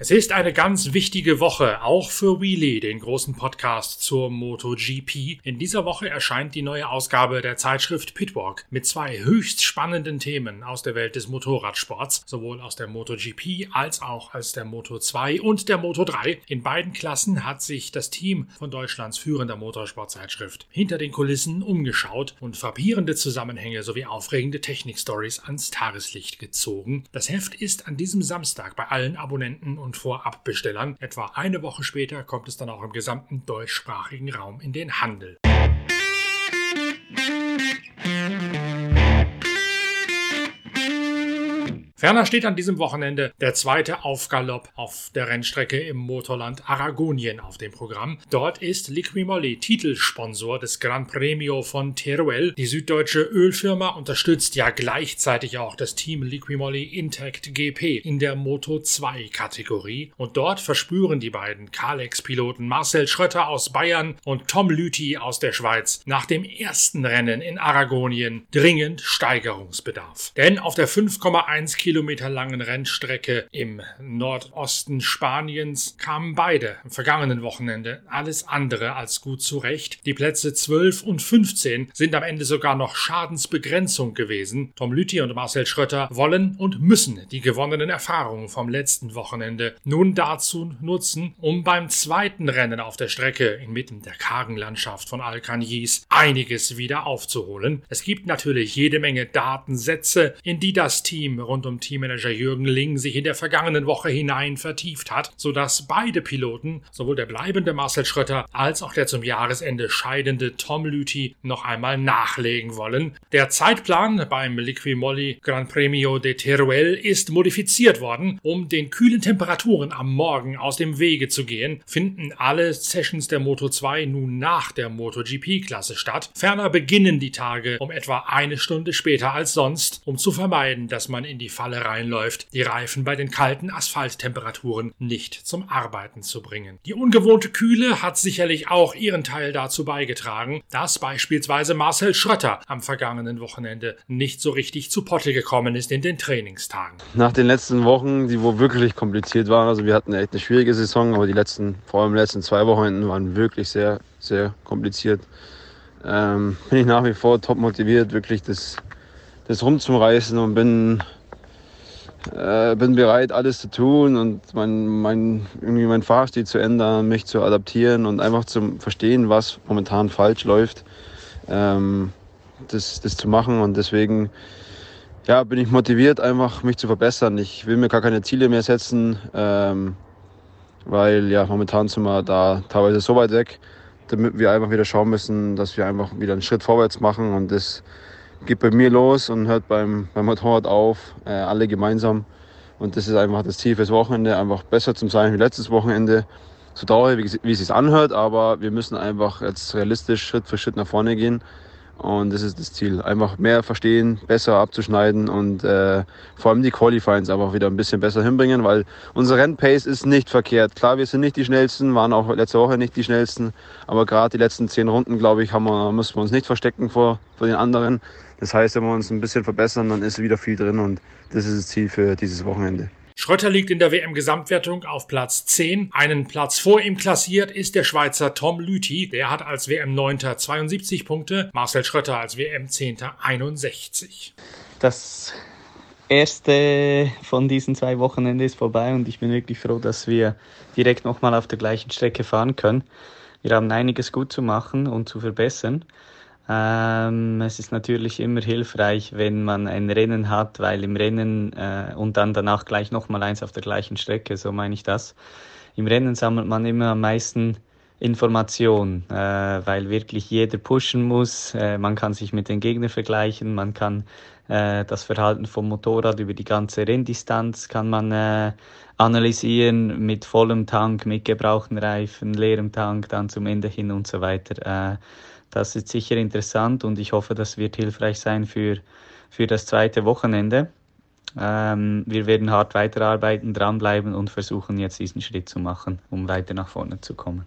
Es ist eine ganz wichtige Woche, auch für Wheelie, den großen Podcast zur MotoGP. In dieser Woche erscheint die neue Ausgabe der Zeitschrift Pitwalk mit zwei höchst spannenden Themen aus der Welt des Motorradsports, sowohl aus der MotoGP als auch aus der Moto2 und der Moto3. In beiden Klassen hat sich das Team von Deutschlands führender Motorsportzeitschrift hinter den Kulissen umgeschaut und frappierende Zusammenhänge sowie aufregende Technikstories ans Tageslicht gezogen. Das Heft ist an diesem Samstag bei allen Abonnenten und Vorabbestellern. Etwa eine Woche später kommt es dann auch im gesamten deutschsprachigen Raum in den Handel. Ferner steht an diesem Wochenende der zweite Aufgalopp auf der Rennstrecke im Motorland Aragonien auf dem Programm. Dort ist Liquimolli Titelsponsor des Gran Premio von Teruel. Die süddeutsche Ölfirma unterstützt ja gleichzeitig auch das Team Liquimolli Intact GP in der Moto 2 Kategorie. Und dort verspüren die beiden Kalex-Piloten Marcel Schröter aus Bayern und Tom Lüthi aus der Schweiz nach dem ersten Rennen in Aragonien dringend Steigerungsbedarf. Denn auf der 5,1 Kilometer langen Rennstrecke im Nordosten Spaniens kamen beide am vergangenen Wochenende alles andere als gut zurecht. Die Plätze 12 und 15 sind am Ende sogar noch Schadensbegrenzung gewesen. Tom Lüthi und Marcel Schröter wollen und müssen die gewonnenen Erfahrungen vom letzten Wochenende nun dazu nutzen, um beim zweiten Rennen auf der Strecke inmitten der kargen Landschaft von Alcañiz einiges wieder aufzuholen. Es gibt natürlich jede Menge Datensätze, in die das Team rund um Teammanager Jürgen Ling sich in der vergangenen Woche hinein vertieft hat, sodass beide Piloten, sowohl der bleibende Marcel Schröter als auch der zum Jahresende scheidende Tom Lüthi, noch einmal nachlegen wollen. Der Zeitplan beim Liquimolli Gran Premio de Teruel ist modifiziert worden, um den kühlen Temperaturen am Morgen aus dem Wege zu gehen, finden alle Sessions der Moto 2 nun nach der MotoGP-Klasse statt. Ferner beginnen die Tage um etwa eine Stunde später als sonst, um zu vermeiden, dass man in die Falle Falle reinläuft, die Reifen bei den kalten Asphalttemperaturen nicht zum Arbeiten zu bringen. Die ungewohnte Kühle hat sicherlich auch ihren Teil dazu beigetragen, dass beispielsweise Marcel Schrötter am vergangenen Wochenende nicht so richtig zu Potte gekommen ist in den Trainingstagen. Nach den letzten Wochen, die wo wirklich kompliziert waren, also wir hatten echt eine schwierige Saison, aber die letzten, vor allem die letzten zwei Wochenenden waren wirklich sehr, sehr kompliziert. Ähm, bin ich nach wie vor top motiviert, wirklich das, das rumzureißen und bin äh, bin bereit, alles zu tun und mein, mein, irgendwie mein Fahrstil zu ändern, mich zu adaptieren und einfach zu verstehen, was momentan falsch läuft, ähm, das, das zu machen. Und deswegen ja, bin ich motiviert, einfach mich zu verbessern. Ich will mir gar keine Ziele mehr setzen, ähm, weil ja, momentan sind wir da teilweise so weit weg, damit wir einfach wieder schauen müssen, dass wir einfach wieder einen Schritt vorwärts machen und das geht bei mir los und hört beim, beim Motorrad auf, äh, alle gemeinsam. Und das ist einfach das Ziel fürs Wochenende, einfach besser zu sein wie letztes Wochenende. So traurig, wie, wie es sich anhört, aber wir müssen einfach jetzt realistisch Schritt für Schritt nach vorne gehen. Und das ist das Ziel. Einfach mehr verstehen, besser abzuschneiden und äh, vor allem die Qualifyings einfach wieder ein bisschen besser hinbringen, weil unser Rennpace ist nicht verkehrt. Klar, wir sind nicht die schnellsten, waren auch letzte Woche nicht die schnellsten, aber gerade die letzten zehn Runden, glaube ich, haben wir, müssen wir uns nicht verstecken vor, vor den anderen. Das heißt, wenn wir uns ein bisschen verbessern, dann ist wieder viel drin und das ist das Ziel für dieses Wochenende. Schröter liegt in der WM-Gesamtwertung auf Platz 10. Einen Platz vor ihm klassiert ist der Schweizer Tom Lüthi. Der hat als WM-9. 72 Punkte, Marcel Schröter als WM-10. 61. Das erste von diesen zwei Wochenenden ist vorbei und ich bin wirklich froh, dass wir direkt nochmal auf der gleichen Strecke fahren können. Wir haben einiges gut zu machen und zu verbessern. Ähm, es ist natürlich immer hilfreich, wenn man ein Rennen hat, weil im Rennen äh, und dann danach gleich nochmal eins auf der gleichen Strecke, so meine ich das. Im Rennen sammelt man immer am meisten Information, äh, weil wirklich jeder pushen muss. Äh, man kann sich mit den Gegnern vergleichen, man kann äh, das Verhalten vom Motorrad über die ganze Renndistanz kann man äh, analysieren mit vollem Tank, mit gebrauchten Reifen, leerem Tank, dann zum Ende hin und so weiter. Das ist sicher interessant und ich hoffe, das wird hilfreich sein für, für das zweite Wochenende. Ähm, wir werden hart weiterarbeiten, dranbleiben und versuchen jetzt diesen Schritt zu machen, um weiter nach vorne zu kommen.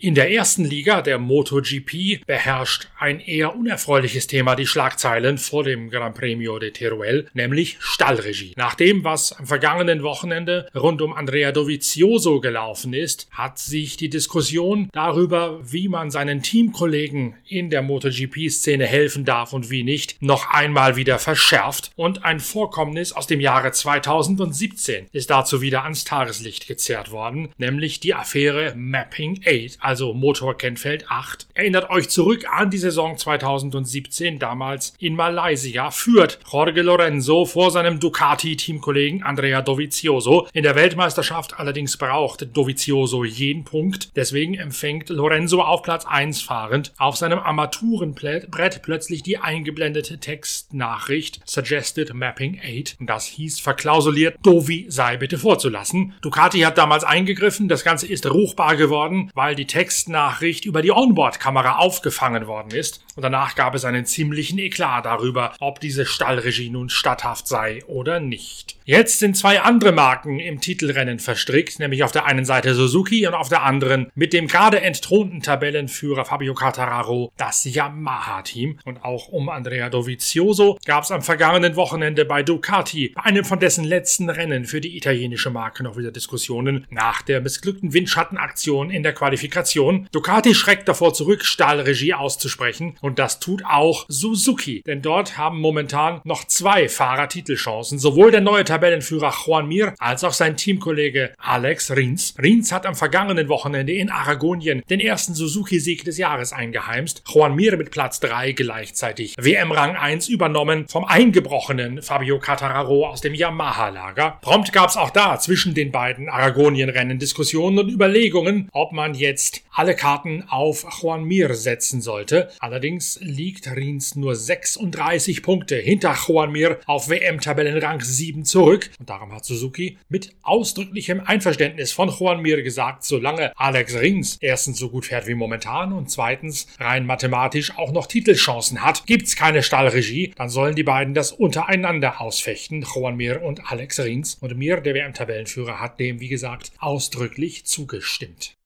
In der ersten Liga, der MotoGP, beherrscht ein eher unerfreuliches Thema die Schlagzeilen vor dem Gran Premio de Teruel, nämlich Stallregie. Nach dem, was am vergangenen Wochenende rund um Andrea Dovizioso gelaufen ist, hat sich die Diskussion darüber, wie man seinen Teamkollegen in der MotoGP-Szene helfen darf und wie nicht, noch einmal wieder verschärft und ein Vorkommnis aus dem Jahre 2017 ist dazu wieder ans Tageslicht gezerrt worden, nämlich die Affäre Mapping 8, also Motorkennfeld 8. Erinnert euch zurück an die Saison 2017, damals in Malaysia, führt Jorge Lorenzo vor seinem Ducati-Teamkollegen Andrea Dovizioso. In der Weltmeisterschaft allerdings braucht Dovizioso jeden Punkt, deswegen empfängt Lorenzo auf Platz 1 fahrend auf seinem Armaturenbrett plötzlich die eingeblendete Textnachricht Suggested Mapping 8. Das hieß verklausuliert, Dovi sei bitte vorzulassen. Ducati hat damals eingegriffen, das Ganze ist ruchbar geworden, weil die Textnachricht über die Onboard-Kamera aufgefangen worden ist. Und danach gab es einen ziemlichen Eklat darüber, ob diese Stallregie nun statthaft sei oder nicht. Jetzt sind zwei andere Marken im Titelrennen verstrickt, nämlich auf der einen Seite Suzuki und auf der anderen mit dem gerade entthronten Tabellenführer Fabio Quartararo das Yamaha-Team. Und auch um Andrea Dovizioso gab es am vergangenen Wochenende bei Ducati, bei einem von dessen letzten Rennen für die italienische Marke noch wieder Diskussionen nach der missglückten Windschattenaktion in der Qualifikation. Ducati schreckt davor zurück, Stahlregie auszusprechen und das tut auch Suzuki, denn dort haben momentan noch zwei Fahrertitelchancen, sowohl der neue Tabellenführer Juan Mir als auch sein Teamkollege Alex Rins. Rins hat am vergangenen Wochenende in Aragonien den ersten Suzuki-Sieg des Jahres eingeheimst. Juan Mir mit Platz 3 gleichzeitig WM-Rang 1 übernommen vom eingebrochenen Fabio Cattararo aus dem Yamaha-Lager. Prompt gab es auch da zwischen den beiden Aragonien-Rennen Diskussionen und Überlegungen, ob man jetzt alle Karten auf Juan Mir setzen sollte. Allerdings liegt Rins nur 36 Punkte hinter Juan Mir auf WM-Tabellenrang 7 zurück zurück. Und darum hat Suzuki mit ausdrücklichem Einverständnis von Juan Mir gesagt, solange Alex Rins erstens so gut fährt wie momentan und zweitens rein mathematisch auch noch Titelchancen hat, gibt's keine Stallregie, dann sollen die beiden das untereinander ausfechten, Juan Mir und Alex Rins. Und Mir, der WM-Tabellenführer, hat dem, wie gesagt, ausdrücklich zugestimmt.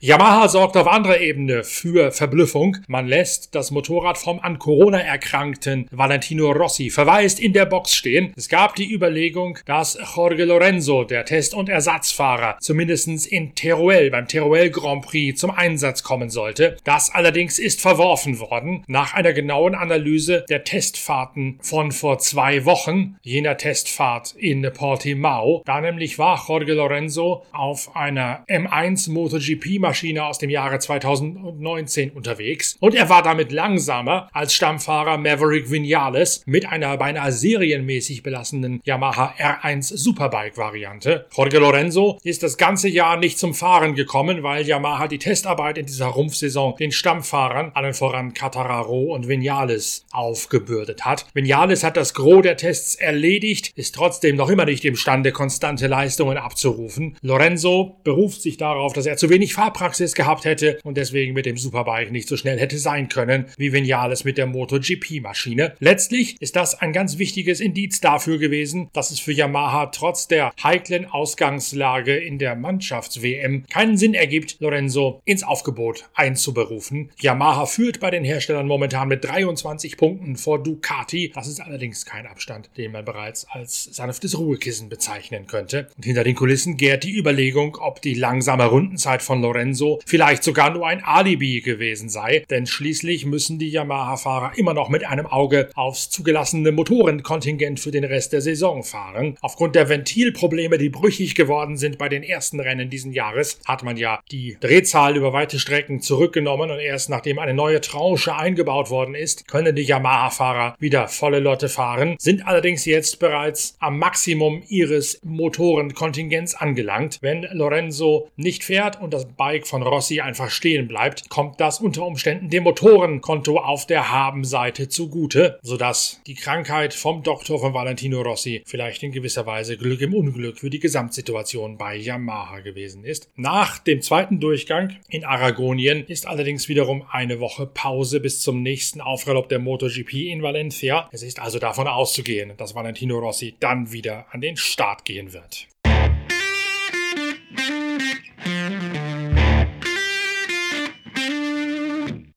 Yamaha sorgt auf anderer Ebene für Verblüffung. Man lässt das Motorrad vom an Corona erkrankten Valentino Rossi verwaist in der Box stehen. Es gab die Überlegung, dass Jorge Lorenzo, der Test- und Ersatzfahrer, zumindest in Teruel beim Teruel Grand Prix zum Einsatz kommen sollte. Das allerdings ist verworfen worden nach einer genauen Analyse der Testfahrten von vor zwei Wochen, jener Testfahrt in Portimao. Da nämlich war Jorge Lorenzo auf einer M1 MotoGP-Maschine Maschine aus dem Jahre 2019 unterwegs und er war damit langsamer als Stammfahrer Maverick Vinales mit einer beinahe serienmäßig belassenen Yamaha R1 Superbike Variante. Jorge Lorenzo ist das ganze Jahr nicht zum Fahren gekommen, weil Yamaha die Testarbeit in dieser Rumpfsaison den Stammfahrern, allen voran Catararo und Vinales, aufgebürdet hat. Vinales hat das Gros der Tests erledigt, ist trotzdem noch immer nicht imstande, konstante Leistungen abzurufen. Lorenzo beruft sich darauf, dass er zu wenig Fahrpraxis Praxis gehabt hätte und deswegen mit dem Superbike nicht so schnell hätte sein können wie Vinales mit der MotoGP-Maschine. Letztlich ist das ein ganz wichtiges Indiz dafür gewesen, dass es für Yamaha trotz der heiklen Ausgangslage in der Mannschafts-WM keinen Sinn ergibt, Lorenzo ins Aufgebot einzuberufen. Yamaha führt bei den Herstellern momentan mit 23 Punkten vor Ducati. Das ist allerdings kein Abstand, den man bereits als sanftes Ruhekissen bezeichnen könnte. Und hinter den Kulissen gärt die Überlegung, ob die langsame Rundenzeit von Lorenzo Lorenzo vielleicht sogar nur ein Alibi gewesen sei, denn schließlich müssen die Yamaha-Fahrer immer noch mit einem Auge aufs zugelassene Motorenkontingent für den Rest der Saison fahren. Aufgrund der Ventilprobleme, die brüchig geworden sind bei den ersten Rennen diesen Jahres, hat man ja die Drehzahl über weite Strecken zurückgenommen und erst nachdem eine neue Tranche eingebaut worden ist, können die Yamaha-Fahrer wieder volle Lotte fahren, sind allerdings jetzt bereits am Maximum ihres Motorenkontingents angelangt. Wenn Lorenzo nicht fährt und das Bike Bike von Rossi einfach stehen bleibt, kommt das unter Umständen dem Motorenkonto auf der Habenseite zugute, sodass die Krankheit vom Doktor von Valentino Rossi vielleicht in gewisser Weise Glück im Unglück für die Gesamtsituation bei Yamaha gewesen ist. Nach dem zweiten Durchgang in Aragonien ist allerdings wiederum eine Woche Pause bis zum nächsten Aufgalopp der MotoGP in Valencia. Es ist also davon auszugehen, dass Valentino Rossi dann wieder an den Start gehen wird.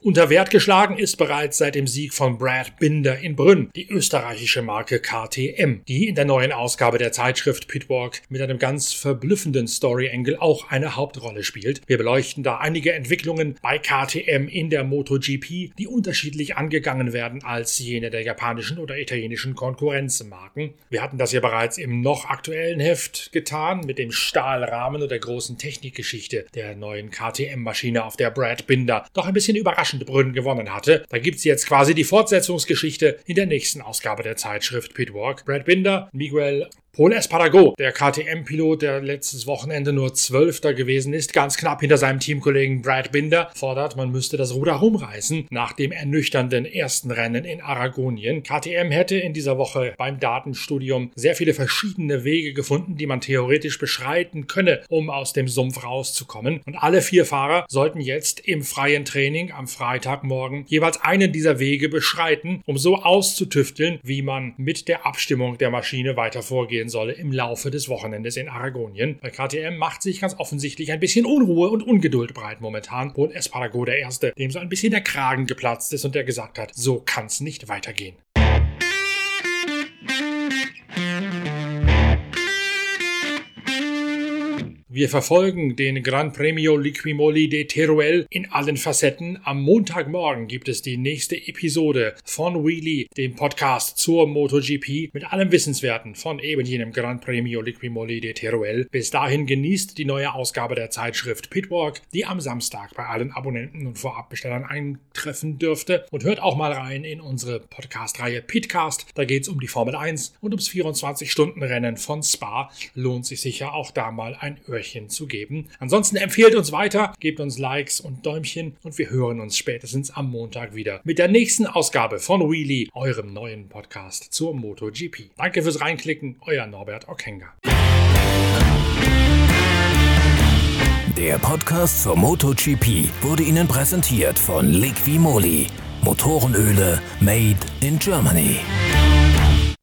Unter Wert geschlagen ist bereits seit dem Sieg von Brad Binder in Brünn die österreichische Marke KTM, die in der neuen Ausgabe der Zeitschrift Pitwalk mit einem ganz verblüffenden Story Angle auch eine Hauptrolle spielt. Wir beleuchten da einige Entwicklungen bei KTM in der MotoGP, die unterschiedlich angegangen werden als jene der japanischen oder italienischen Konkurrenzmarken. Wir hatten das ja bereits im noch aktuellen Heft getan mit dem Stahlrahmen und der großen Technikgeschichte der neuen KTM-Maschine, auf der Brad Binder doch ein bisschen überraschend überraschende Brünn gewonnen hatte. Da gibt es jetzt quasi die Fortsetzungsgeschichte in der nächsten Ausgabe der Zeitschrift Pitwalk. Brad Binder, Miguel Paul Espargaro, der KTM-Pilot, der letztes Wochenende nur Zwölfter gewesen ist, ganz knapp hinter seinem Teamkollegen Brad Binder, fordert, man müsste das Ruder rumreißen nach dem ernüchternden ersten Rennen in Aragonien. KTM hätte in dieser Woche beim Datenstudium sehr viele verschiedene Wege gefunden, die man theoretisch beschreiten könne, um aus dem Sumpf rauszukommen. Und alle vier Fahrer sollten jetzt im freien Training am Freitagmorgen jeweils einen dieser Wege beschreiten, um so auszutüfteln, wie man mit der Abstimmung der Maschine weiter vorgeht passieren solle im Laufe des Wochenendes in Aragonien. Bei KTM macht sich ganz offensichtlich ein bisschen Unruhe und Ungeduld breit momentan. Paul Espargaro der Erste, dem so ein bisschen der Kragen geplatzt ist und der gesagt hat, so kann's nicht weitergehen. Wir verfolgen den Gran Premio Liquimoli de Teruel in allen Facetten. Am Montagmorgen gibt es die nächste Episode von Wheelie, dem Podcast zur MotoGP, mit allem Wissenswerten von eben jenem Gran Premio Liquimoli de Teruel. Bis dahin genießt die neue Ausgabe der Zeitschrift Pitwalk, die am Samstag bei allen Abonnenten und Vorabbestellern eintreffen dürfte. Und hört auch mal rein in unsere Podcast-Reihe Pitcast. Da geht es um die Formel 1 und ums 24-Stunden-Rennen von Spa. Lohnt sich sicher auch da mal ein Öhrchen Öhrchen zu geben. Ansonsten empfehlt uns weiter, gebt uns Likes und Däumchen und wir hören uns spätestens am Montag wieder mit der nächsten Ausgabe von Wheelie, eurem neuen Podcast zur MotoGP. Danke fürs Reinklicken, euer Norbert Okenga. Der Podcast zur MotoGP wurde Ihnen präsentiert von Liqui Moly. Motorenöle made in Germany.